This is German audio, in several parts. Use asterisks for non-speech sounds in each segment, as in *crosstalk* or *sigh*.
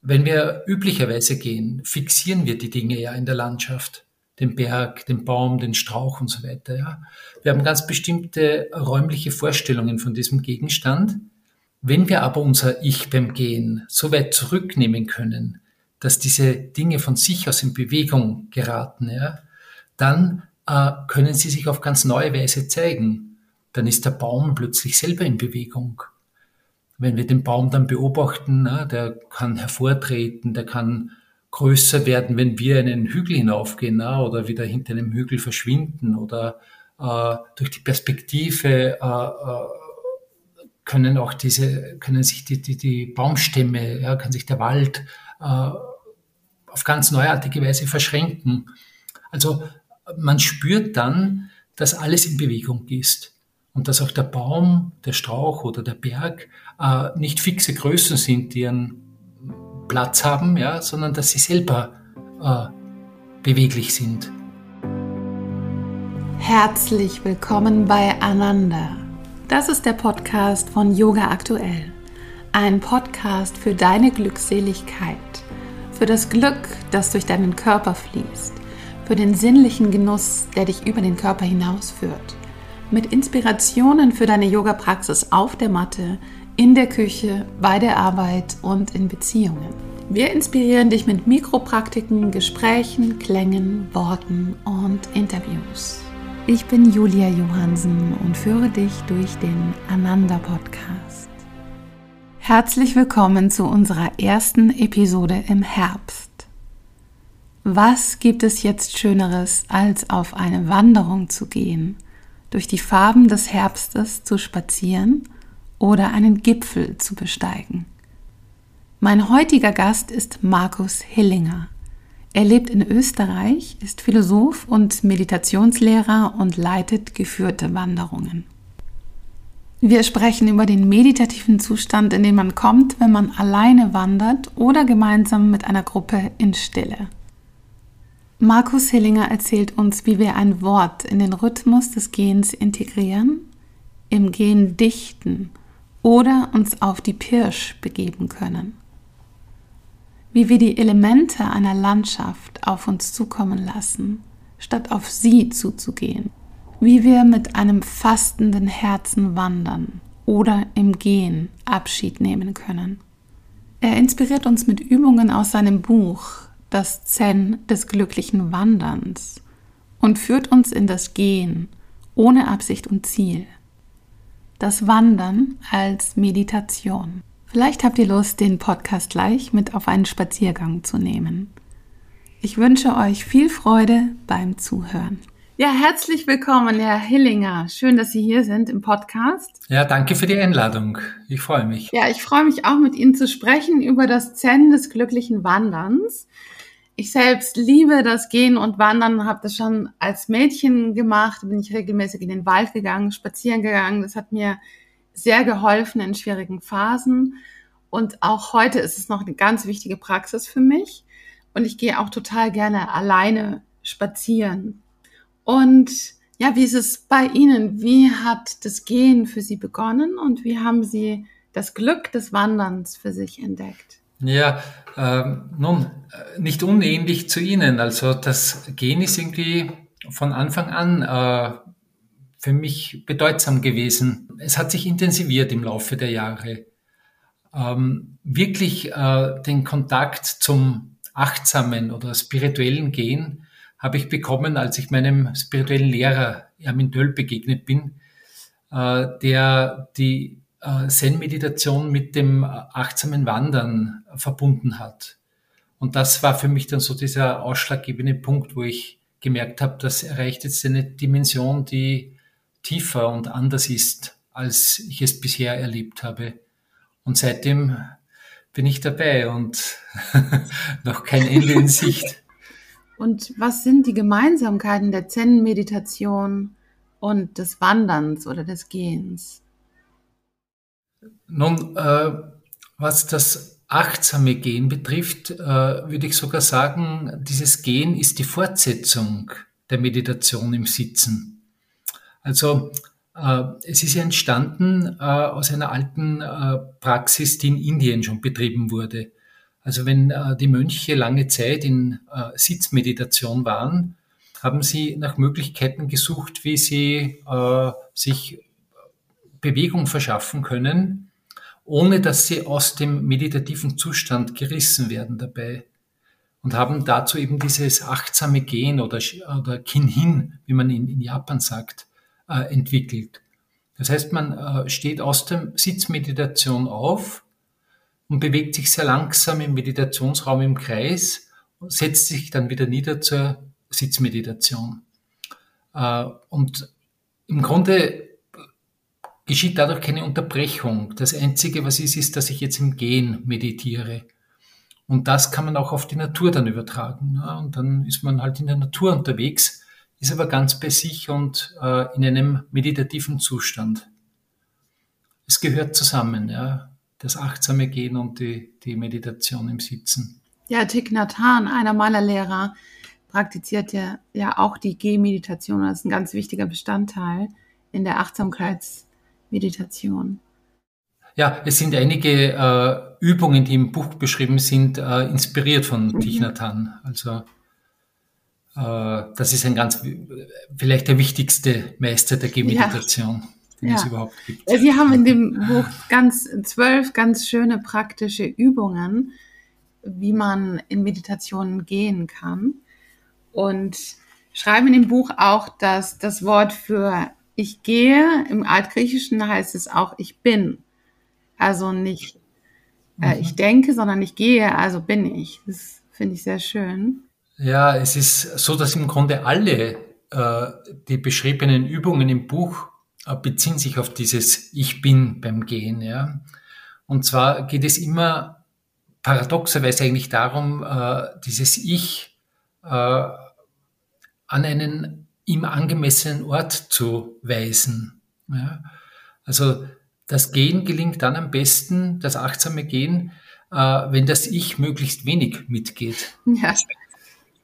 Wenn wir üblicherweise gehen, fixieren wir die Dinge ja in der Landschaft. Den Berg, den Baum, den Strauch und so weiter. Ja. Wir haben ganz bestimmte räumliche Vorstellungen von diesem Gegenstand. Wenn wir aber unser Ich beim Gehen so weit zurücknehmen können, dass diese Dinge von sich aus in Bewegung geraten, ja, dann äh, können sie sich auf ganz neue Weise zeigen. Dann ist der Baum plötzlich selber in Bewegung wenn wir den Baum dann beobachten, na, der kann hervortreten, der kann größer werden, wenn wir einen Hügel hinaufgehen na, oder wieder hinter einem Hügel verschwinden oder äh, durch die Perspektive äh, äh, können auch diese, können sich die, die, die Baumstämme, kann sich der Wald auf ganz neuartige Weise verschränken. Also man spürt dann, dass alles in Bewegung ist und dass auch der Baum, der Strauch oder der Berg äh, nicht fixe Größen sind, die einen Platz haben, ja, sondern dass sie selber äh, beweglich sind. Herzlich willkommen bei Ananda. Das ist der Podcast von Yoga Aktuell. Ein Podcast für deine Glückseligkeit, für das Glück, das durch deinen Körper fließt, für den sinnlichen Genuss, der dich über den Körper hinausführt mit Inspirationen für deine Yoga-Praxis auf der Matte, in der Küche, bei der Arbeit und in Beziehungen. Wir inspirieren dich mit Mikropraktiken, Gesprächen, Klängen, Worten und Interviews. Ich bin Julia Johansen und führe dich durch den Ananda Podcast. Herzlich willkommen zu unserer ersten Episode im Herbst. Was gibt es jetzt Schöneres, als auf eine Wanderung zu gehen? Durch die Farben des Herbstes zu spazieren oder einen Gipfel zu besteigen. Mein heutiger Gast ist Markus Hillinger. Er lebt in Österreich, ist Philosoph und Meditationslehrer und leitet geführte Wanderungen. Wir sprechen über den meditativen Zustand, in den man kommt, wenn man alleine wandert oder gemeinsam mit einer Gruppe in Stille. Markus Hillinger erzählt uns, wie wir ein Wort in den Rhythmus des Gehens integrieren, im Gehen dichten oder uns auf die Pirsch begeben können. Wie wir die Elemente einer Landschaft auf uns zukommen lassen, statt auf sie zuzugehen. Wie wir mit einem fastenden Herzen wandern oder im Gehen Abschied nehmen können. Er inspiriert uns mit Übungen aus seinem Buch das Zen des glücklichen Wanderns und führt uns in das Gehen ohne Absicht und Ziel. Das Wandern als Meditation. Vielleicht habt ihr Lust, den Podcast gleich mit auf einen Spaziergang zu nehmen. Ich wünsche euch viel Freude beim Zuhören. Ja, herzlich willkommen, Herr Hillinger. Schön, dass Sie hier sind im Podcast. Ja, danke für die Einladung. Ich freue mich. Ja, ich freue mich auch mit Ihnen zu sprechen über das Zen des glücklichen Wanderns. Ich selbst liebe das Gehen und Wandern, habe das schon als Mädchen gemacht, bin ich regelmäßig in den Wald gegangen, spazieren gegangen. Das hat mir sehr geholfen in schwierigen Phasen. Und auch heute ist es noch eine ganz wichtige Praxis für mich. Und ich gehe auch total gerne alleine spazieren. Und ja, wie ist es bei Ihnen? Wie hat das Gehen für Sie begonnen und wie haben Sie das Glück des Wanderns für sich entdeckt? Ja, ähm, nun, äh, nicht unähnlich zu Ihnen. Also das Gehen ist irgendwie von Anfang an äh, für mich bedeutsam gewesen. Es hat sich intensiviert im Laufe der Jahre. Ähm, wirklich äh, den Kontakt zum achtsamen oder spirituellen Gehen habe ich bekommen, als ich meinem spirituellen Lehrer Ermin Döll begegnet bin, äh, der die Zen-Meditation mit dem achtsamen Wandern verbunden hat. Und das war für mich dann so dieser ausschlaggebende Punkt, wo ich gemerkt habe, das erreicht jetzt eine Dimension, die tiefer und anders ist, als ich es bisher erlebt habe. Und seitdem bin ich dabei und *laughs* noch kein Ende in Sicht. *laughs* Und was sind die Gemeinsamkeiten der Zen-Meditation und des Wanderns oder des Gehens? Nun, äh, was das achtsame Gehen betrifft, äh, würde ich sogar sagen, dieses Gehen ist die Fortsetzung der Meditation im Sitzen. Also äh, es ist ja entstanden äh, aus einer alten äh, Praxis, die in Indien schon betrieben wurde. Also wenn äh, die Mönche lange Zeit in Sitzmeditation waren, haben sie nach Möglichkeiten gesucht, wie sie sich Bewegung verschaffen können, ohne dass sie aus dem meditativen Zustand gerissen werden dabei. Und haben dazu eben dieses achtsame Gehen oder, oder Kinhin, wie man in, in Japan sagt, äh, entwickelt. Das heißt, man äh, steht aus der Sitzmeditation auf und bewegt sich sehr langsam im Meditationsraum im Kreis, setzt sich dann wieder nieder zur Sitzmeditation. Äh, und im Grunde geschieht dadurch keine Unterbrechung. Das Einzige, was ist, ist, dass ich jetzt im Gehen meditiere. Und das kann man auch auf die Natur dann übertragen. Und dann ist man halt in der Natur unterwegs, ist aber ganz bei sich und äh, in einem meditativen Zustand. Es gehört zusammen, ja, das achtsame Gehen und die, die Meditation im Sitzen. Ja, Thich Nhat Hanh, einer meiner Lehrer, praktiziert ja, ja auch die Gehmeditation. Das ist ein ganz wichtiger Bestandteil in der Achtsamkeitsmeditation. Ja, es sind einige äh, Übungen, die im Buch beschrieben sind, äh, inspiriert von mhm. Thich Nhat Hanh. Also äh, das ist ein ganz, vielleicht der wichtigste Meister der Gehmeditation. Ja. Den ja. es überhaupt gibt. Sie haben in dem Buch ganz zwölf ganz schöne praktische Übungen, wie man in Meditationen gehen kann und schreiben in dem Buch auch, dass das Wort für ich gehe im Altgriechischen heißt es auch ich bin. Also nicht äh, mhm. ich denke, sondern ich gehe, also bin ich. Das finde ich sehr schön. Ja, es ist so, dass im Grunde alle äh, die beschriebenen Übungen im Buch äh, beziehen sich auf dieses Ich bin beim Gehen. Ja. Und zwar geht es immer paradoxerweise eigentlich darum, äh, dieses Ich äh, an einen ihm angemessenen Ort zu weisen. Ja. Also das Gehen gelingt dann am besten, das achtsame Gehen, äh, wenn das Ich möglichst wenig mitgeht. Ja.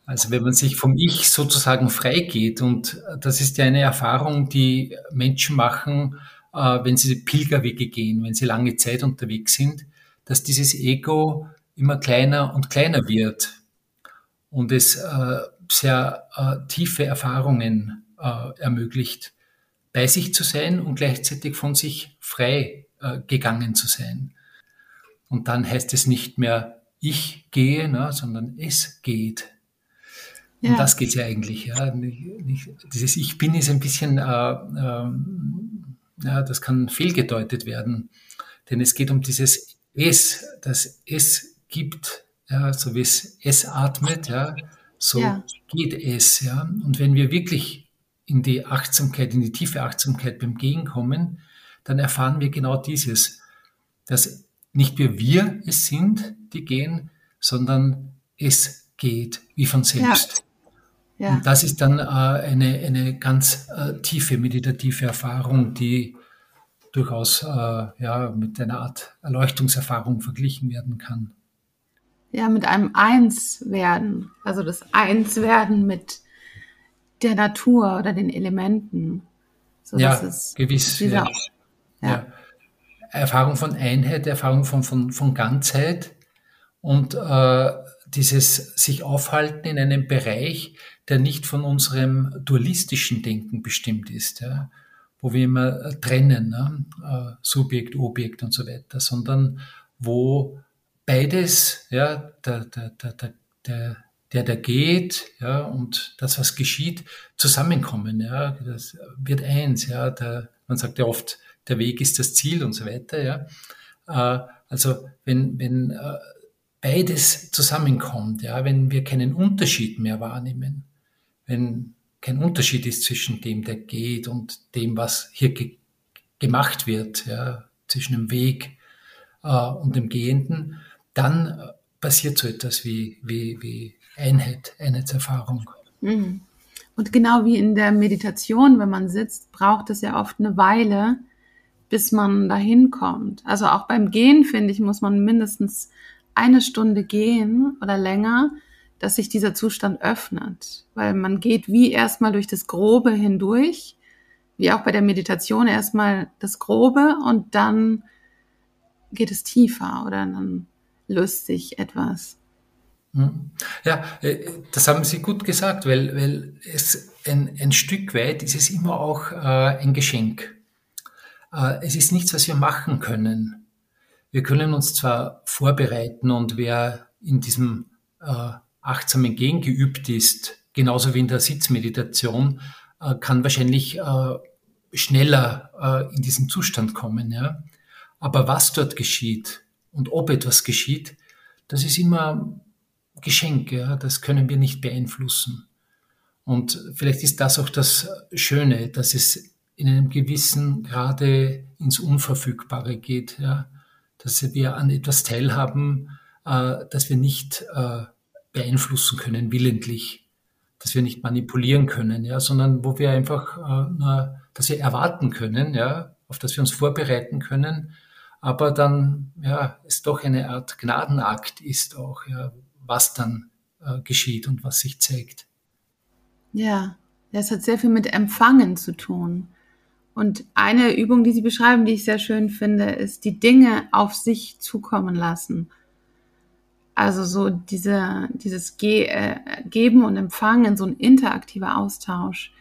Also wenn man sich vom Ich sozusagen freigeht und das ist ja eine Erfahrung, die Menschen machen, äh, wenn sie Pilgerwege gehen, wenn sie lange Zeit unterwegs sind, dass dieses Ego immer kleiner und kleiner wird und es äh, sehr äh, tiefe Erfahrungen ermöglicht, bei sich zu sein und gleichzeitig von sich frei gegangen zu sein. Und dann heißt es nicht mehr ich gehe, ne, sondern es geht. Ja. Um das geht es ja eigentlich. Ja. Dieses Ich bin ist ein bisschen, äh, äh, ja, das kann fehlgedeutet werden. Denn es geht um dieses Es, das Es gibt, ja, so wie es Es atmet, ja, so ja. geht es. Ja. Und wenn wir wirklich in die Achtsamkeit, in die tiefe Achtsamkeit beim Gehen kommen, dann erfahren wir genau dieses, dass nicht wir wir es sind, die gehen, sondern es geht wie von selbst. Ja. Und das ist dann äh, eine, eine ganz äh, tiefe meditative Erfahrung, die durchaus äh, ja, mit einer Art Erleuchtungserfahrung verglichen werden kann. Ja, mit einem Einswerden, also das Einswerden mit der Natur oder den Elementen. So, ja, gewiss. Dieser, ja. Ja. Erfahrung von Einheit, Erfahrung von, von, von Ganzheit und äh, dieses sich aufhalten in einem Bereich, der nicht von unserem dualistischen Denken bestimmt ist, ja, wo wir immer trennen, ne, äh, Subjekt, Objekt und so weiter, sondern wo beides, ja, der, der, der, der, der der geht, ja, und das, was geschieht, zusammenkommen, ja, das wird eins, ja, der, man sagt ja oft, der Weg ist das Ziel und so weiter, ja. Äh, also, wenn, wenn äh, beides zusammenkommt, ja, wenn wir keinen Unterschied mehr wahrnehmen, wenn kein Unterschied ist zwischen dem, der geht und dem, was hier ge gemacht wird, ja, zwischen dem Weg äh, und dem Gehenden, dann äh, passiert so etwas wie, wie, wie Einheit, Einheitserfahrung. Mhm. Und genau wie in der Meditation, wenn man sitzt, braucht es ja oft eine Weile, bis man dahin kommt. Also auch beim Gehen, finde ich, muss man mindestens eine Stunde gehen oder länger, dass sich dieser Zustand öffnet, weil man geht wie erstmal durch das Grobe hindurch, wie auch bei der Meditation erstmal das Grobe und dann geht es tiefer oder dann löst sich etwas. Hm. Ja, äh, das haben Sie gut gesagt, weil, weil es ein, ein Stück weit ist es immer auch äh, ein Geschenk. Äh, es ist nichts, was wir machen können. Wir können uns zwar vorbereiten und wer in diesem äh, achtsamen Gehen geübt ist, genauso wie in der Sitzmeditation, äh, kann wahrscheinlich äh, schneller äh, in diesen Zustand kommen. Ja? Aber was dort geschieht und ob etwas geschieht, das ist immer Geschenk, ja? das können wir nicht beeinflussen. Und vielleicht ist das auch das Schöne, dass es in einem gewissen Grade ins Unverfügbare geht, ja? dass wir an etwas teilhaben, äh, das wir nicht äh, beeinflussen können, willentlich, dass wir nicht manipulieren können, ja, sondern wo wir einfach, äh, nur, dass wir erwarten können, ja, auf das wir uns vorbereiten können, aber dann ja, es doch eine Art Gnadenakt ist auch, ja, was dann äh, geschieht und was sich zeigt. Ja, das hat sehr viel mit Empfangen zu tun. Und eine Übung, die Sie beschreiben, die ich sehr schön finde, ist die Dinge auf sich zukommen lassen. Also so diese, dieses Ge äh, Geben und Empfangen, so ein interaktiver Austausch.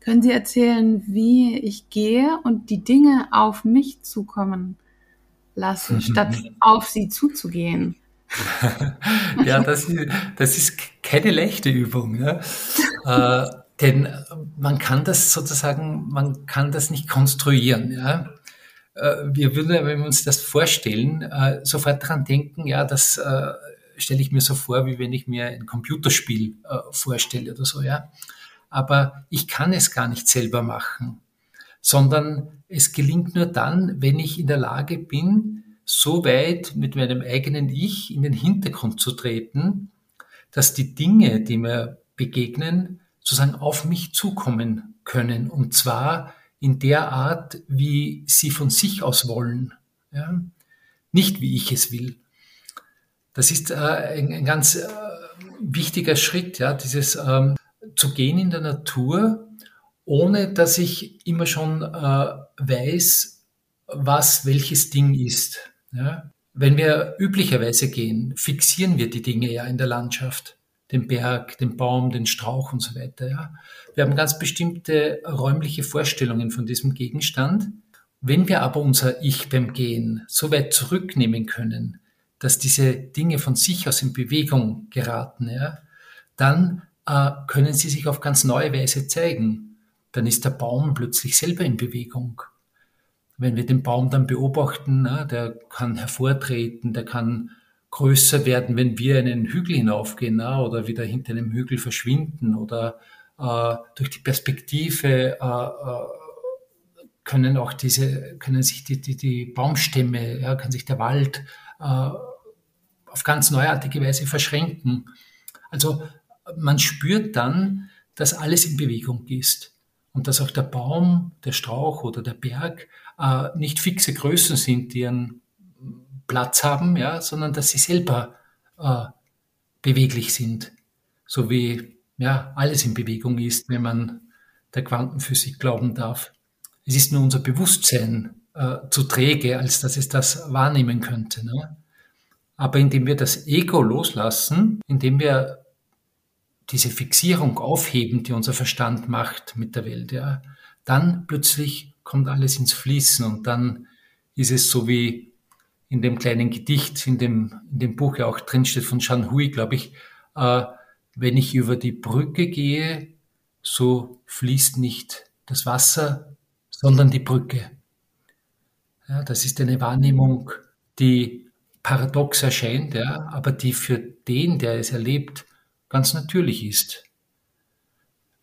Können Sie erzählen, wie ich gehe und die Dinge auf mich zukommen lassen, statt auf sie zuzugehen? *laughs* ja, das ist, das ist keine leichte Übung. Ja? äh, denn man kann das sozusagen, man kann das nicht konstruieren. Ja? Äh, wir würden, wenn wir uns das vorstellen, äh, sofort daran denken, ja, das äh, stelle ich mir so vor, wie wenn ich mir ein Computerspiel vorstelle oder so, ja. Aber ich kann es gar nicht selber machen, sondern es gelingt nur dann, wenn ich in der Lage bin, so weit mit meinem eigenen Ich in den Hintergrund zu treten, dass die Dinge, die mir begegnen, sozusagen auf mich zukommen können. Und zwar in der Art, wie sie von sich aus wollen. Ja? Nicht wie ich es will. Das ist äh, ein, ein, ganz äh, wichtiger Schritt, ja, dieses ähm, zu gehen in der Natur, ohne dass ich immer schon äh, weiß, was welches Ding ist. Ja? Wenn wir üblicherweise gehen, fixieren wir die Dinge ja in der Landschaft den Berg, den Baum, den Strauch und so weiter. Ja. Wir haben ganz bestimmte räumliche Vorstellungen von diesem Gegenstand. Wenn wir aber unser Ich beim Gehen so weit zurücknehmen können, dass diese Dinge von sich aus in Bewegung geraten, ja, dann äh, können sie sich auf ganz neue Weise zeigen. Dann ist der Baum plötzlich selber in Bewegung. Wenn wir den Baum dann beobachten, na, der kann hervortreten, der kann größer werden, wenn wir einen Hügel hinaufgehen na, oder wieder hinter einem Hügel verschwinden oder äh, durch die Perspektive äh, äh, können auch diese, können sich die, die, die Baumstämme, ja, kann sich der Wald äh, auf ganz neuartige Weise verschränken. Also man spürt dann, dass alles in Bewegung ist und dass auch der Baum, der Strauch oder der Berg äh, nicht fixe Größen sind, die einen Platz haben, ja, sondern dass sie selber äh, beweglich sind, so wie ja, alles in Bewegung ist, wenn man der Quantenphysik glauben darf. Es ist nur unser Bewusstsein äh, zu träge, als dass es das wahrnehmen könnte. Ne? Aber indem wir das Ego loslassen, indem wir diese Fixierung aufheben, die unser Verstand macht mit der Welt, ja, dann plötzlich kommt alles ins Fließen und dann ist es so wie in dem kleinen Gedicht, in dem, in dem Buch ja auch drinsteht von Shan Hui, glaube ich, äh, wenn ich über die Brücke gehe, so fließt nicht das Wasser, sondern die Brücke. Ja, das ist eine Wahrnehmung, die paradox erscheint, ja, aber die für den, der es erlebt, ganz natürlich ist.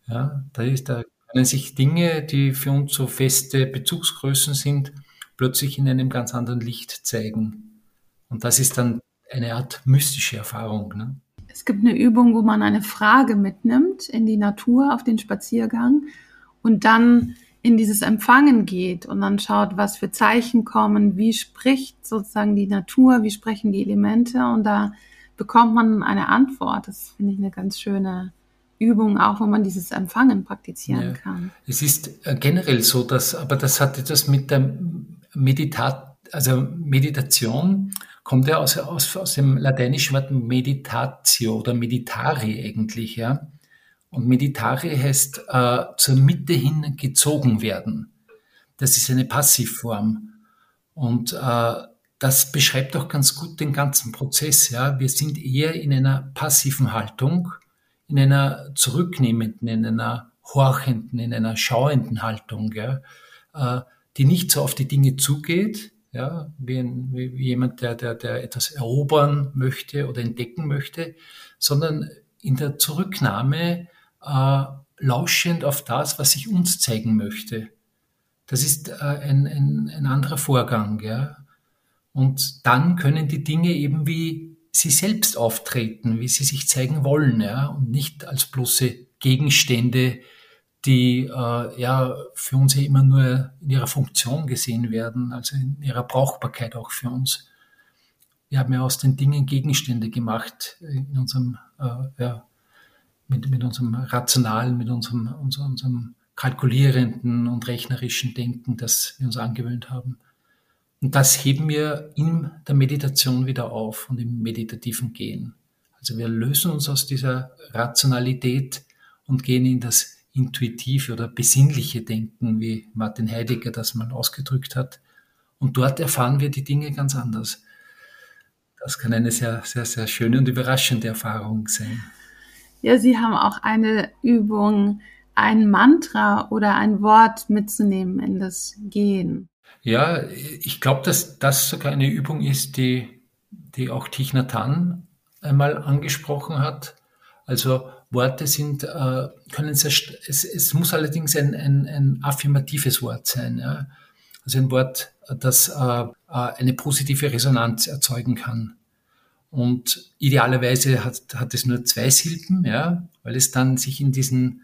Ja, da, ist, da können sich Dinge, die für uns so feste Bezugsgrößen sind, plötzlich in einem ganz anderen Licht zeigen. Und das ist dann eine Art mystische Erfahrung. Ne? Es gibt eine Übung, wo man eine Frage mitnimmt in die Natur auf den Spaziergang und dann in dieses Empfangen geht und dann schaut, was für Zeichen kommen, wie spricht sozusagen die Natur, wie sprechen die Elemente und da bekommt man eine Antwort. Das finde ich eine ganz schöne Übung, auch wo man dieses Empfangen praktizieren ja. kann. Es ist äh, generell so, dass, aber das hat etwas mit der Meditat, also Meditation kommt ja aus, aus, aus dem lateinischen Wort meditatio oder meditare eigentlich, ja. Und meditare heißt äh, zur Mitte hin gezogen werden. Das ist eine Passivform. Und äh, das beschreibt auch ganz gut den ganzen Prozess. Ja. Wir sind eher in einer passiven Haltung, in einer zurücknehmenden, in einer horchenden, in einer schauenden Haltung, ja, äh, die nicht so auf die Dinge zugeht, ja, wie, ein, wie jemand, der, der, der etwas erobern möchte oder entdecken möchte, sondern in der Zurücknahme äh, lauschend auf das, was sich uns zeigen möchte. Das ist äh, ein, ein, ein anderer Vorgang. Ja? Und dann können die Dinge eben wie sie selbst auftreten, wie sie sich zeigen wollen, ja, und nicht als bloße Gegenstände, die äh, ja für uns ja immer nur in ihrer Funktion gesehen werden, also in ihrer Brauchbarkeit auch für uns. Wir haben ja aus den Dingen Gegenstände gemacht in unserem, äh, ja, mit, mit unserem rationalen, mit unserem, unserem, unserem kalkulierenden und rechnerischen Denken, das wir uns angewöhnt haben. Und das heben wir in der Meditation wieder auf und im meditativen Gehen. Also wir lösen uns aus dieser Rationalität und gehen in das intuitive oder besinnliche Denken, wie Martin Heidegger das mal ausgedrückt hat. Und dort erfahren wir die Dinge ganz anders. Das kann eine sehr, sehr, sehr schöne und überraschende Erfahrung sein. Ja, Sie haben auch eine Übung, ein Mantra oder ein Wort mitzunehmen in das Gehen. Ja, ich glaube, dass das sogar eine Übung ist, die, die auch Thich Nhat Hanh einmal angesprochen hat. Also Worte sind, äh, können sehr, es, es muss allerdings ein, ein, ein affirmatives Wort sein. Ja? Also ein Wort, das äh, äh eine positive Resonanz erzeugen kann. Und idealerweise hat, hat es nur zwei Silben, ja, weil es dann sich in diesen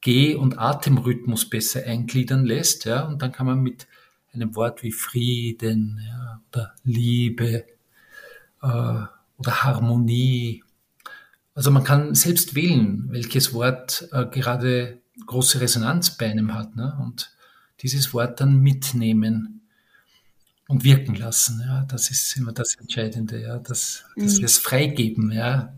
Geh- und Atemrhythmus besser eingliedern lässt. Ja, und dann kann man mit einem Wort wie Frieden ja, oder Liebe äh, oder Harmonie, also man kann selbst wählen, welches Wort äh, gerade große Resonanz bei einem hat ne? und dieses Wort dann mitnehmen und wirken lassen. Ja, das ist immer das Entscheidende, ja, dass, dass mhm. wir es freigeben, ja.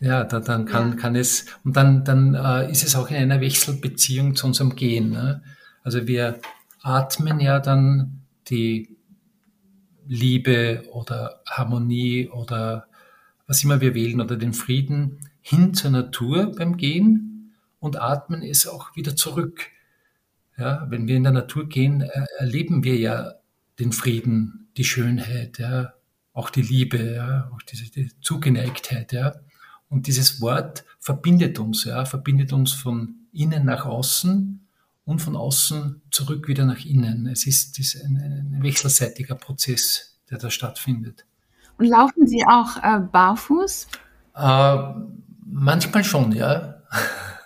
Ja, da, dann kann, kann es, und dann, dann äh, ist es auch in einer Wechselbeziehung zu unserem Gehen. Ne? Also wir atmen ja dann die Liebe oder Harmonie oder was immer wir wählen oder den Frieden hin zur Natur beim Gehen und atmen es auch wieder zurück. Ja, wenn wir in der Natur gehen, erleben wir ja den Frieden, die Schönheit, ja, auch die Liebe, ja, auch diese die Zugeneigtheit, ja. Und dieses Wort verbindet uns, ja, verbindet uns von innen nach außen und von außen zurück wieder nach innen. Es ist, ist ein, ein, wechselseitiger Prozess, der da stattfindet. Und laufen Sie auch äh, barfuß? Äh, manchmal schon, ja.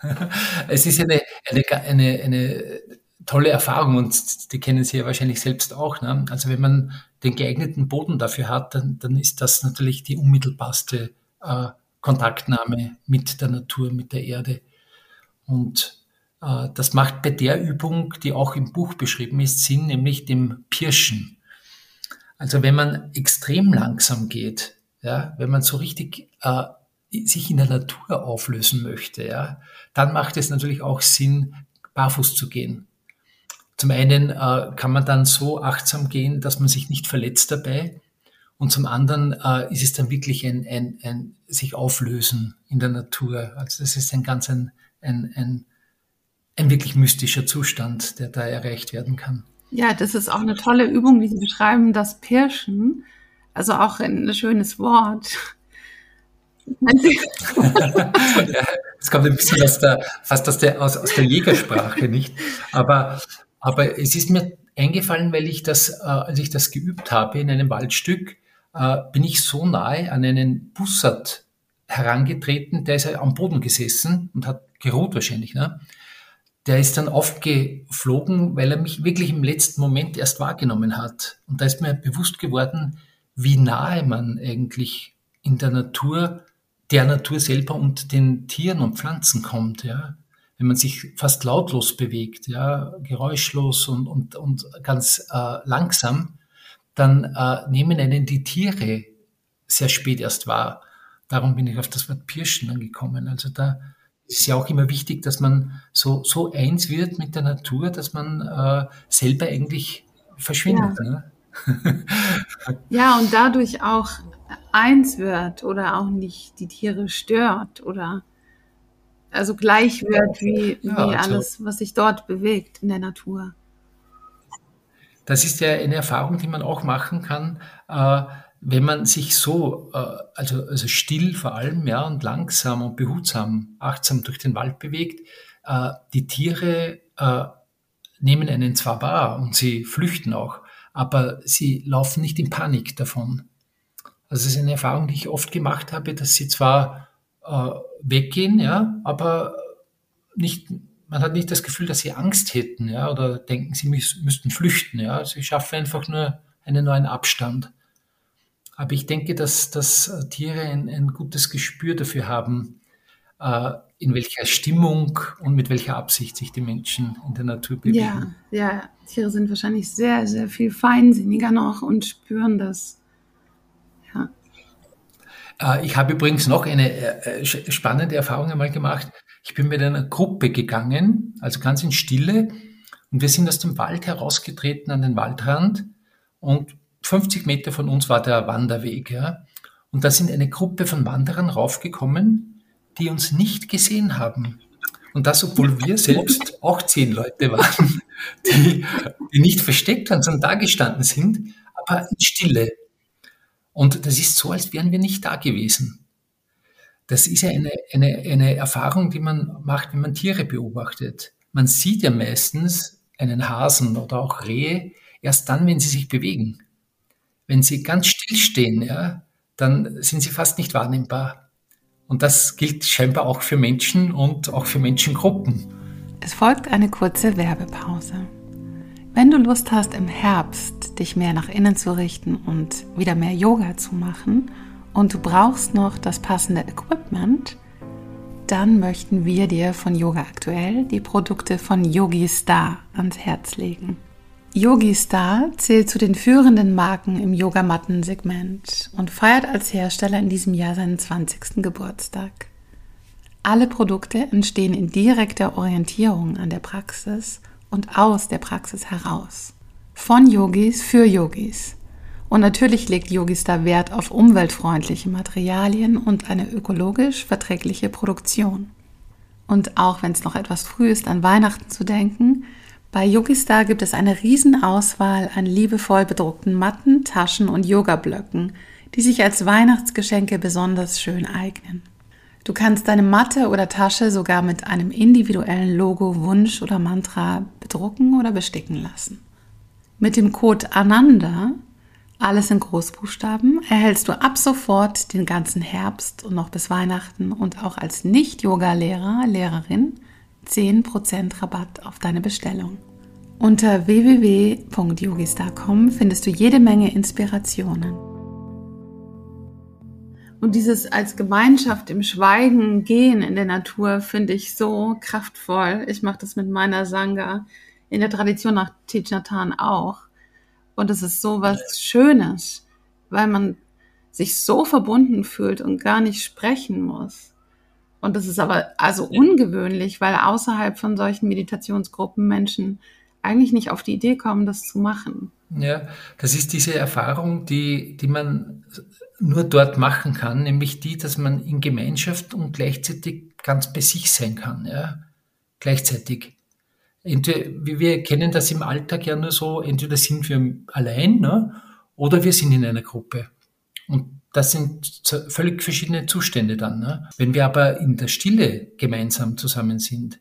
*laughs* es ist eine, eine, eine, eine tolle Erfahrung und die kennen Sie ja wahrscheinlich selbst auch. Ne? Also wenn man den geeigneten Boden dafür hat, dann, dann ist das natürlich die unmittelbarste äh, Kontaktnahme mit der Natur, mit der Erde. Und das macht bei der Übung, die auch im Buch beschrieben ist, Sinn, nämlich dem Pirschen. Also wenn man extrem langsam geht, ja, wenn man so richtig äh, sich in der Natur auflösen möchte, ja, dann macht es natürlich auch Sinn, barfuß zu gehen. Zum einen äh, kann man dann so achtsam gehen, dass man sich nicht verletzt dabei. Und zum anderen äh, ist es dann wirklich ein, ein, ein sich auflösen in der Natur. Also das ist ein ganz ein, ein, ein, ein wirklich mystischer Zustand, der da erreicht werden kann. Ja, das ist auch eine tolle Übung, wie Sie beschreiben, das Pirschen. Also auch ein schönes Wort. ja, es kommt ein bisschen aus der, fast aus der, aus, aus der Jägersprache, nicht? Aber aber es ist mir eingefallen, weil ich das, äh, als ich das geübt habe in einem Waldstück, äh, bin ich so nahe an einen Bussard herangetreten, der ist am Boden gesessen und hat geruht wahrscheinlich. Ne? Der ist dann aufgeflogen, weil er mich wirklich im letzten Moment erst wahrgenommen hat. Und da ist mir bewusst geworden, wie nahe man eigentlich in der Natur, der Natur selber und den Tieren und Pflanzen kommt. Ja? wenn man sich fast lautlos bewegt, ja, geräuschlos und, und, und ganz äh, langsam, dann äh, nehmen einen die Tiere sehr spät erst wahr. Darum bin ich auf das Wort Pirschen dann gekommen. Also da ist ja auch immer wichtig, dass man so, so eins wird mit der Natur, dass man äh, selber eigentlich verschwindet. Ja. Ne? *laughs* ja, und dadurch auch eins wird oder auch nicht die Tiere stört oder also gleich wird wie, wie ja, also, alles, was sich dort bewegt in der Natur. Das ist ja eine Erfahrung, die man auch machen kann, äh, wenn man sich so, äh, also, also still vor allem, ja, und langsam und behutsam, achtsam durch den Wald bewegt. Äh, die Tiere äh, nehmen einen zwar wahr und sie flüchten auch, aber sie laufen nicht in Panik davon. Also es ist eine Erfahrung, die ich oft gemacht habe, dass sie zwar weggehen, ja, aber nicht, man hat nicht das Gefühl, dass sie Angst hätten, ja, oder denken, sie müssten flüchten, ja. Sie schaffen einfach nur einen neuen Abstand. Aber ich denke, dass, dass Tiere ein, ein gutes Gespür dafür haben, äh, in welcher Stimmung und mit welcher Absicht sich die Menschen in der Natur bewegen. Ja, ja, Tiere sind wahrscheinlich sehr, sehr viel feinsinniger noch und spüren das. Ja. Äh, ich habe übrigens noch eine äh, spannende Erfahrung einmal gemacht. Ich bin mit einer Gruppe gegangen, also ganz in Stille, und wir sind aus dem Wald herausgetreten an den Waldrand und 50 Meter von uns war der Wanderweg. Ja? Und da sind eine Gruppe von Wanderern raufgekommen, die uns nicht gesehen haben. Und das, obwohl wir selbst auch zehn Leute waren, *laughs* die, die nicht versteckt waren, sondern da gestanden sind, aber in Stille. Und das ist so, als wären wir nicht da gewesen. Das ist ja eine, eine, eine Erfahrung, die man macht, wenn man Tiere beobachtet. Man sieht ja meistens einen Hasen oder auch Rehe erst dann, wenn sie sich bewegen. Wenn sie ganz still stehen, ja, dann sind sie fast nicht wahrnehmbar. Und das gilt scheinbar auch für Menschen und auch für Menschengruppen. Es folgt eine kurze Werbepause. Wenn du Lust hast, im Herbst dich mehr nach innen zu richten und wieder mehr Yoga zu machen und du brauchst noch das passende Equipment, dann möchten wir dir von Yoga Aktuell die Produkte von Yogi Star ans Herz legen. Yogi Star zählt zu den führenden Marken im Yogamatten-Segment und feiert als Hersteller in diesem Jahr seinen 20. Geburtstag. Alle Produkte entstehen in direkter Orientierung an der Praxis und aus der Praxis heraus. Von Yogis für Yogis. Und natürlich legt Yogistar Wert auf umweltfreundliche Materialien und eine ökologisch verträgliche Produktion. Und auch wenn es noch etwas früh ist, an Weihnachten zu denken, bei Yogistar gibt es eine Riesenauswahl an liebevoll bedruckten Matten, Taschen und Yoga-Blöcken, die sich als Weihnachtsgeschenke besonders schön eignen. Du kannst deine Matte oder Tasche sogar mit einem individuellen Logo, Wunsch oder Mantra bedrucken oder besticken lassen. Mit dem Code ANANDA, alles in Großbuchstaben, erhältst du ab sofort den ganzen Herbst und noch bis Weihnachten und auch als Nicht-Yoga-Lehrer, Lehrerin 10% Rabatt auf deine Bestellung. Unter www.yogis.com findest du jede Menge Inspirationen. Und dieses als Gemeinschaft im Schweigen gehen in der Natur finde ich so kraftvoll. Ich mache das mit meiner Sangha in der Tradition nach Thich auch. Und es ist so was Schönes, weil man sich so verbunden fühlt und gar nicht sprechen muss. Und das ist aber also ungewöhnlich, weil außerhalb von solchen Meditationsgruppen Menschen eigentlich nicht auf die Idee kommen, das zu machen. Ja, das ist diese Erfahrung, die, die man nur dort machen kann, nämlich die, dass man in Gemeinschaft und gleichzeitig ganz bei sich sein kann, ja, gleichzeitig. Entweder, wir kennen das im Alltag ja nur so, entweder sind wir allein, ne, oder wir sind in einer Gruppe. Und das sind völlig verschiedene Zustände dann. Ne? Wenn wir aber in der Stille gemeinsam zusammen sind,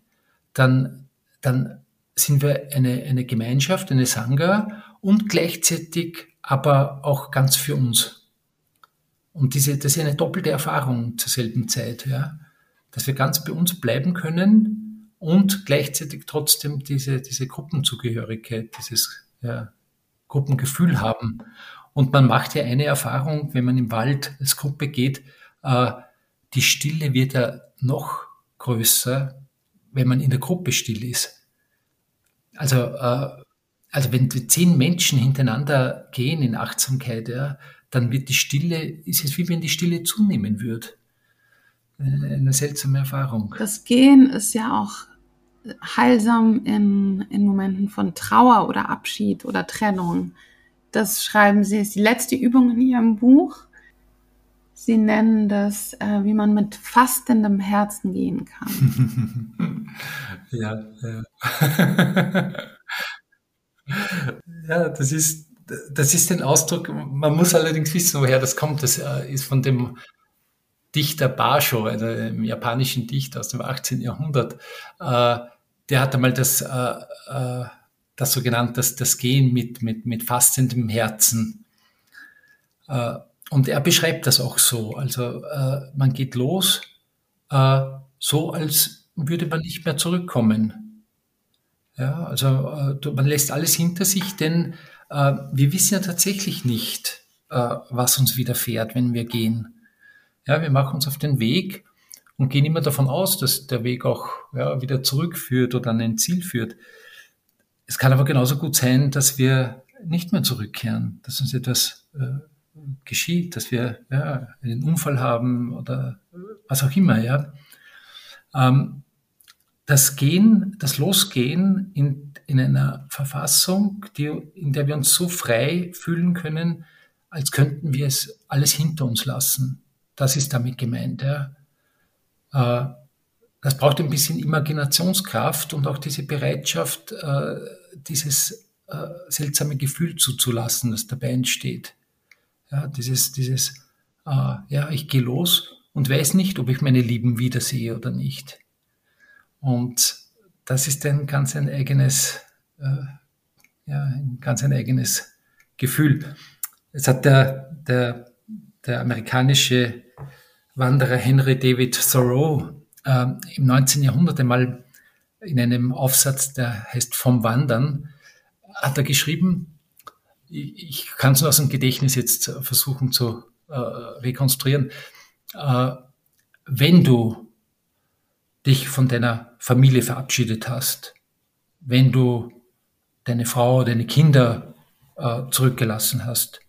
dann, dann sind wir eine, eine Gemeinschaft, eine Sangha und gleichzeitig aber auch ganz für uns. Und diese, das ist eine doppelte Erfahrung zur selben Zeit, ja? dass wir ganz bei uns bleiben können und gleichzeitig trotzdem diese, diese Gruppenzugehörigkeit, dieses ja, Gruppengefühl haben. Und man macht ja eine Erfahrung, wenn man im Wald als Gruppe geht, äh, die Stille wird ja noch größer, wenn man in der Gruppe still ist. Also, äh, also wenn zehn Menschen hintereinander gehen in Achtsamkeit, ja, dann wird die Stille, ist es wie wenn die Stille zunehmen würde. Eine seltsame Erfahrung. Das Gehen ist ja auch heilsam in, in Momenten von Trauer oder Abschied oder Trennung. Das schreiben Sie, ist die letzte Übung in Ihrem Buch. Sie nennen das, äh, wie man mit fastendem Herzen gehen kann. *laughs* ja, ja. *laughs* ja, das ist, das ist ein Ausdruck, man muss allerdings wissen, woher das kommt. Das äh, ist von dem Dichter Basho, einem japanischen Dichter aus dem 18. Jahrhundert. Äh, der hat einmal das, äh, das so genannt, das, das Gehen mit, mit, mit fastendem Herzen. Und er beschreibt das auch so. Also man geht los, so als würde man nicht mehr zurückkommen. Ja, also äh, man lässt alles hinter sich, denn äh, wir wissen ja tatsächlich nicht, äh, was uns widerfährt, wenn wir gehen. Ja, wir machen uns auf den Weg und gehen immer davon aus, dass der Weg auch ja, wieder zurückführt oder an ein Ziel führt. Es kann aber genauso gut sein, dass wir nicht mehr zurückkehren, dass uns etwas äh, geschieht, dass wir ja, einen Unfall haben oder was auch immer. Ja. Ähm, das Gehen, das Losgehen in, in einer Verfassung, die, in der wir uns so frei fühlen können, als könnten wir es alles hinter uns lassen. Das ist damit gemeint. Ja. Äh, das braucht ein bisschen Imaginationskraft und auch diese Bereitschaft, äh, dieses äh, seltsame Gefühl zuzulassen, das dabei entsteht. Ja, dieses, dieses, ja, ich gehe los und weiß nicht, ob ich meine Lieben wiedersehe oder nicht. Und das ist ein ganz ein eigenes, äh, ja, ein ganz ein eigenes Gefühl. Es hat der, der, der amerikanische Wanderer Henry David Thoreau äh, im 19. Jahrhundert einmal in einem Aufsatz, der heißt Vom Wandern, hat er geschrieben, ich kann es nur aus dem Gedächtnis jetzt versuchen zu äh, rekonstruieren, äh, wenn du dich von deiner Familie verabschiedet hast, wenn du deine Frau, deine Kinder äh, zurückgelassen hast,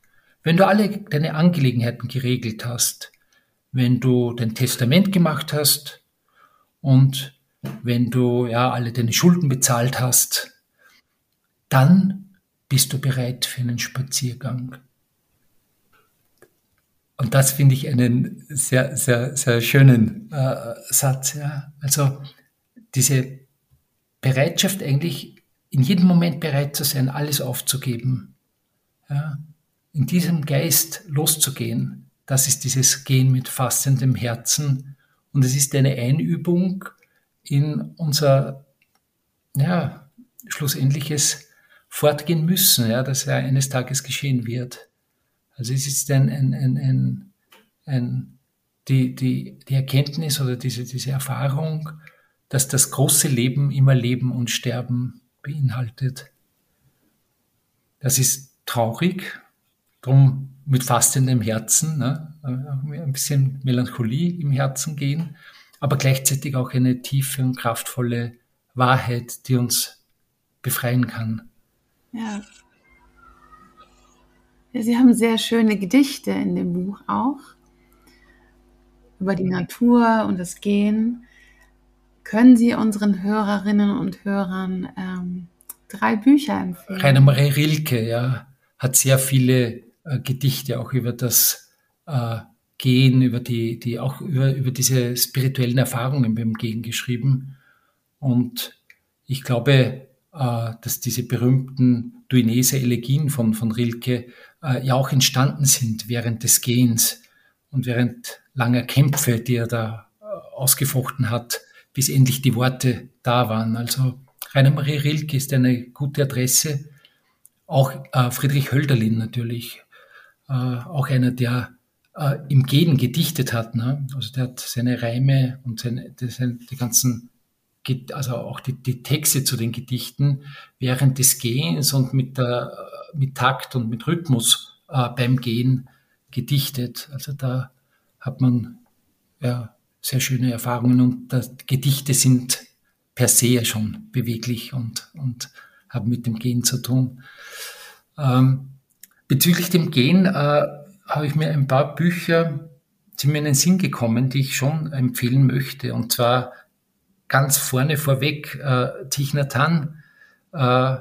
wenn du alle deine Angelegenheiten geregelt hast, wenn du dein Testament gemacht hast und wenn du ja alle deine Schulden bezahlt hast, dann bist du bereit für einen Spaziergang. Und das finde ich einen sehr, sehr, sehr schönen äh, Satz. Ja. Also diese Bereitschaft eigentlich in jedem Moment bereit zu sein, alles aufzugeben. Ja. In diesem Geist loszugehen, das ist dieses Gehen mit fassendem Herzen. Und es ist eine Einübung in unser, ja, schlussendliches Fortgehen müssen, ja, das ja eines Tages geschehen wird. Also es ist ein, ein, ein, ein, ein die, die, die Erkenntnis oder diese, diese Erfahrung, dass das große Leben immer Leben und Sterben beinhaltet. Das ist traurig, drum mit fastendem Herzen, ne, ein bisschen Melancholie im Herzen gehen, aber gleichzeitig auch eine tiefe und kraftvolle Wahrheit, die uns befreien kann. Ja, Sie haben sehr schöne Gedichte in dem Buch auch über die Natur und das Gehen. Können Sie unseren Hörerinnen und Hörern ähm, drei Bücher empfehlen? Rainer Marie Rilke, ja, hat sehr viele äh, Gedichte auch über das äh, Gehen, über die, die auch über, über diese spirituellen Erfahrungen beim Gehen geschrieben. Und ich glaube, äh, dass diese berühmten Duinese Elegien von, von Rilke äh, ja auch entstanden sind während des Gehens und während langer Kämpfe, die er da äh, ausgefochten hat, bis endlich die Worte da waren. Also Rainer Marie Rilke ist eine gute Adresse. Auch Friedrich Hölderlin natürlich, auch einer, der äh, im Gehen gedichtet hat. Ne? Also der hat seine Reime und seine, seine, die ganzen also auch die, die Texte zu den Gedichten während des Gehens und mit, der, mit Takt und mit Rhythmus äh, beim Gehen gedichtet. Also da hat man ja, sehr schöne Erfahrungen und das, Gedichte sind per se ja schon beweglich und, und haben mit dem Gehen zu tun. Ähm, bezüglich dem Gehen äh, habe ich mir ein paar Bücher, sind mir in den Sinn gekommen, die ich schon empfehlen möchte. Und zwar ganz vorne vorweg äh, Thich Nhat Hanh, äh,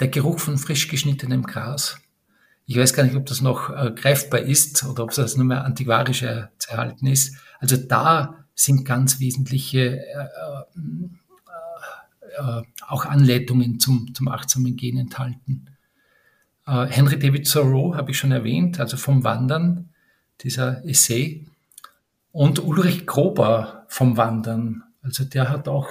der Geruch von frisch geschnittenem Gras. Ich weiß gar nicht, ob das noch äh, greifbar ist oder ob das nur mehr antiquarisch erhalten ist. Also da sind ganz wesentliche äh, äh, äh, auch Anleitungen zum, zum achtsamen Gehen enthalten. Äh, Henry David Thoreau habe ich schon erwähnt, also vom Wandern, dieser Essay. Und Ulrich Grober vom Wandern. Also der hat auch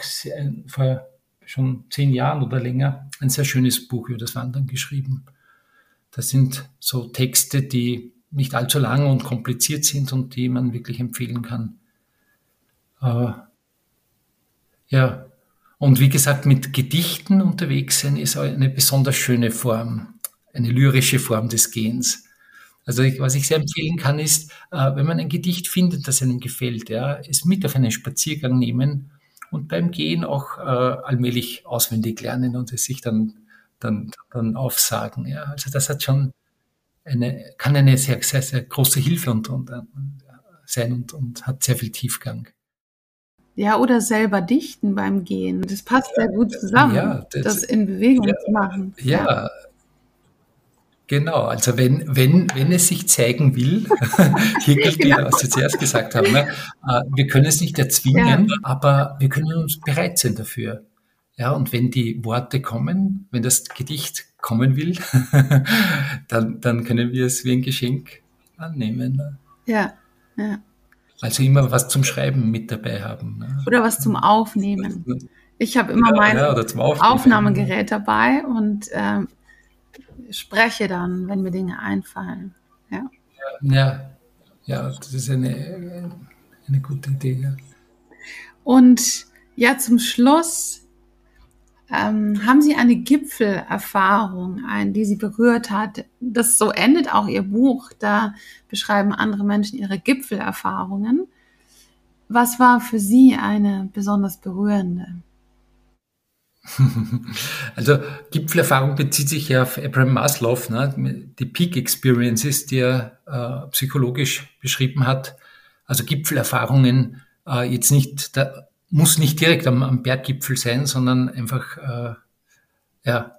vor schon zehn Jahren oder länger ein sehr schönes Buch über das Wandern geschrieben. Das sind so Texte, die nicht allzu lang und kompliziert sind und die man wirklich empfehlen kann. Äh, ja, und wie gesagt, mit Gedichten unterwegs sein ist eine besonders schöne Form, eine lyrische Form des Gehens. Also ich, was ich sehr empfehlen kann, ist, äh, wenn man ein Gedicht findet, das einem gefällt, ja, es mit auf einen Spaziergang nehmen und beim Gehen auch äh, allmählich auswendig lernen und es sich dann, dann, dann aufsagen. Ja. Also das hat schon eine, kann eine sehr, sehr, sehr große Hilfe und, und, und sein und, und hat sehr viel Tiefgang. Ja, oder selber dichten beim Gehen. Das passt sehr gut zusammen, ja, das, das in Bewegung ja, zu machen. Ja, ja, genau. Also wenn, wenn, wenn es sich zeigen will, *laughs* hier gilt genau. was Sie zuerst gesagt haben, ne? Äh, wir können es nicht erzwingen, aber wir können uns bereit sein dafür. Ja, und wenn die Worte kommen, wenn das Gedicht kommen will, *laughs* dann, dann können wir es wie ein Geschenk annehmen. Ne? Ja, ja. Also immer was zum Schreiben mit dabei haben. Ne? Oder was zum Aufnehmen. Ich habe immer ja, mein ja, Aufnahmegerät dabei und äh, spreche dann, wenn mir Dinge einfallen. Ja, ja, ja das ist eine, eine gute Idee. Ja. Und ja, zum Schluss ähm, haben Sie eine Gipfelerfahrung, ein, die Sie berührt hat? Das so endet auch Ihr Buch. Da beschreiben andere Menschen ihre Gipfelerfahrungen. Was war für Sie eine besonders berührende? *laughs* Also Gipfelerfahrung bezieht sich ja auf Abraham Maslow, ne? die Peak Experiences, die er äh, psychologisch beschrieben hat. Also Gipfelerfahrungen äh, jetzt nicht der muss nicht direkt am, am Berggipfel sein, sondern einfach äh, ja,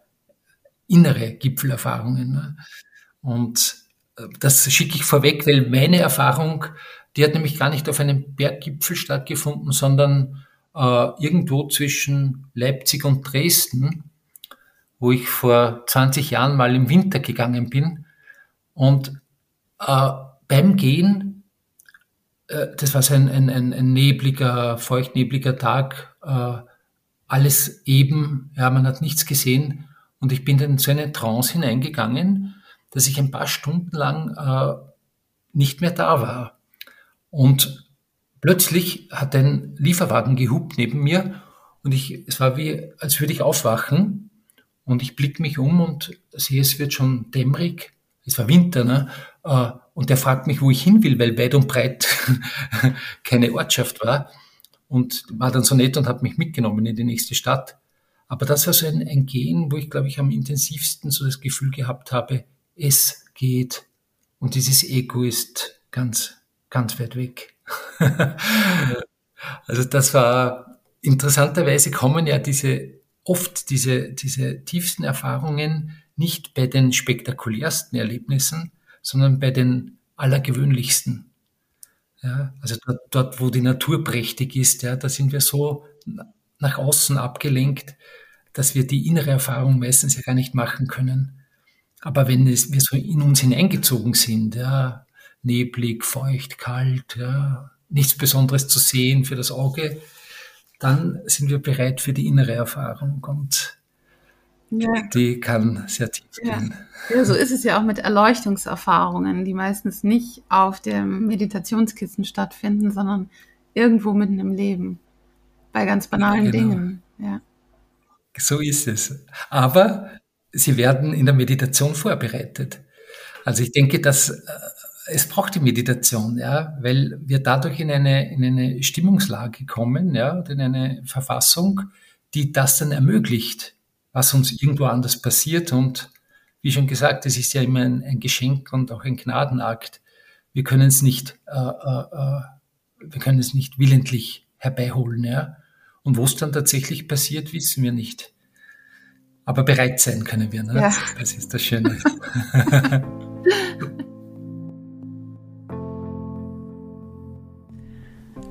innere Gipfelerfahrungen. Ne? Und äh, das schicke ich vorweg, weil meine Erfahrung, die hat nämlich gar nicht auf einem Berggipfel stattgefunden, sondern äh, irgendwo zwischen Leipzig und Dresden, wo ich vor 20 Jahren mal im Winter gegangen bin. Und äh, beim Gehen äh, das war so ein, ein, ein, ein nebliger, feuchtnebliger Tag, äh, alles eben, ja, man hat nichts gesehen und ich bin dann in so eine Trance hineingegangen, dass ich ein paar Stunden lang äh, nicht mehr da war. Und plötzlich hat ein Lieferwagen gehupt neben mir und ich, es war wie, als würde ich aufwachen und ich blicke mich um und sehe, es wird schon dämmerig. Es war Winter, ne? Äh, und der fragt mich, wo ich hin will, weil weit und breit *laughs* keine Ortschaft war. Und war dann so nett und hat mich mitgenommen in die nächste Stadt. Aber das war so ein, ein Gehen, wo ich, glaube ich, am intensivsten so das Gefühl gehabt habe, es geht. Und dieses Ego ist ganz, ganz weit weg. *laughs* also das war, interessanterweise kommen ja diese, oft diese, diese tiefsten Erfahrungen nicht bei den spektakulärsten Erlebnissen, sondern bei den allergewöhnlichsten. Ja, also dort, dort, wo die Natur prächtig ist, ja, da sind wir so nach außen abgelenkt, dass wir die innere Erfahrung meistens ja gar nicht machen können. Aber wenn es, wir so in uns hineingezogen sind, ja, neblig, feucht, kalt, ja, nichts Besonderes zu sehen für das Auge, dann sind wir bereit für die innere Erfahrung. Und ja. Die kann sehr tief gehen. Ja, so ist es ja auch mit Erleuchtungserfahrungen, die meistens nicht auf dem Meditationskissen stattfinden, sondern irgendwo mitten im Leben. Bei ganz banalen ja, genau. Dingen. Ja. So ist es. Aber sie werden in der Meditation vorbereitet. Also ich denke, dass äh, es braucht die Meditation, ja, weil wir dadurch in eine, in eine Stimmungslage kommen, ja, in eine Verfassung, die das dann ermöglicht, was uns irgendwo anders passiert. Und wie schon gesagt, es ist ja immer ein, ein, Geschenk und auch ein Gnadenakt. Wir können es nicht, äh, äh, äh wir können es nicht willentlich herbeiholen, ja. Und wo es dann tatsächlich passiert, wissen wir nicht. Aber bereit sein können wir, ne? Ja. Das ist das Schöne. *laughs*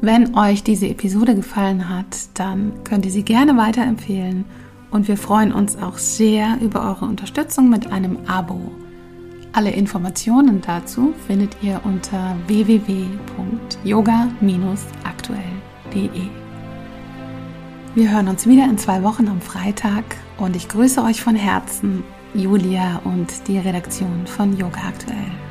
Wenn euch diese Episode gefallen hat, dann könnt ihr sie gerne weiterempfehlen und wir freuen uns auch sehr über eure Unterstützung mit einem Abo. Alle Informationen dazu findet ihr unter www.yoga-aktuell.de. Wir hören uns wieder in zwei Wochen am Freitag und ich grüße euch von Herzen, Julia und die Redaktion von Yoga Aktuell.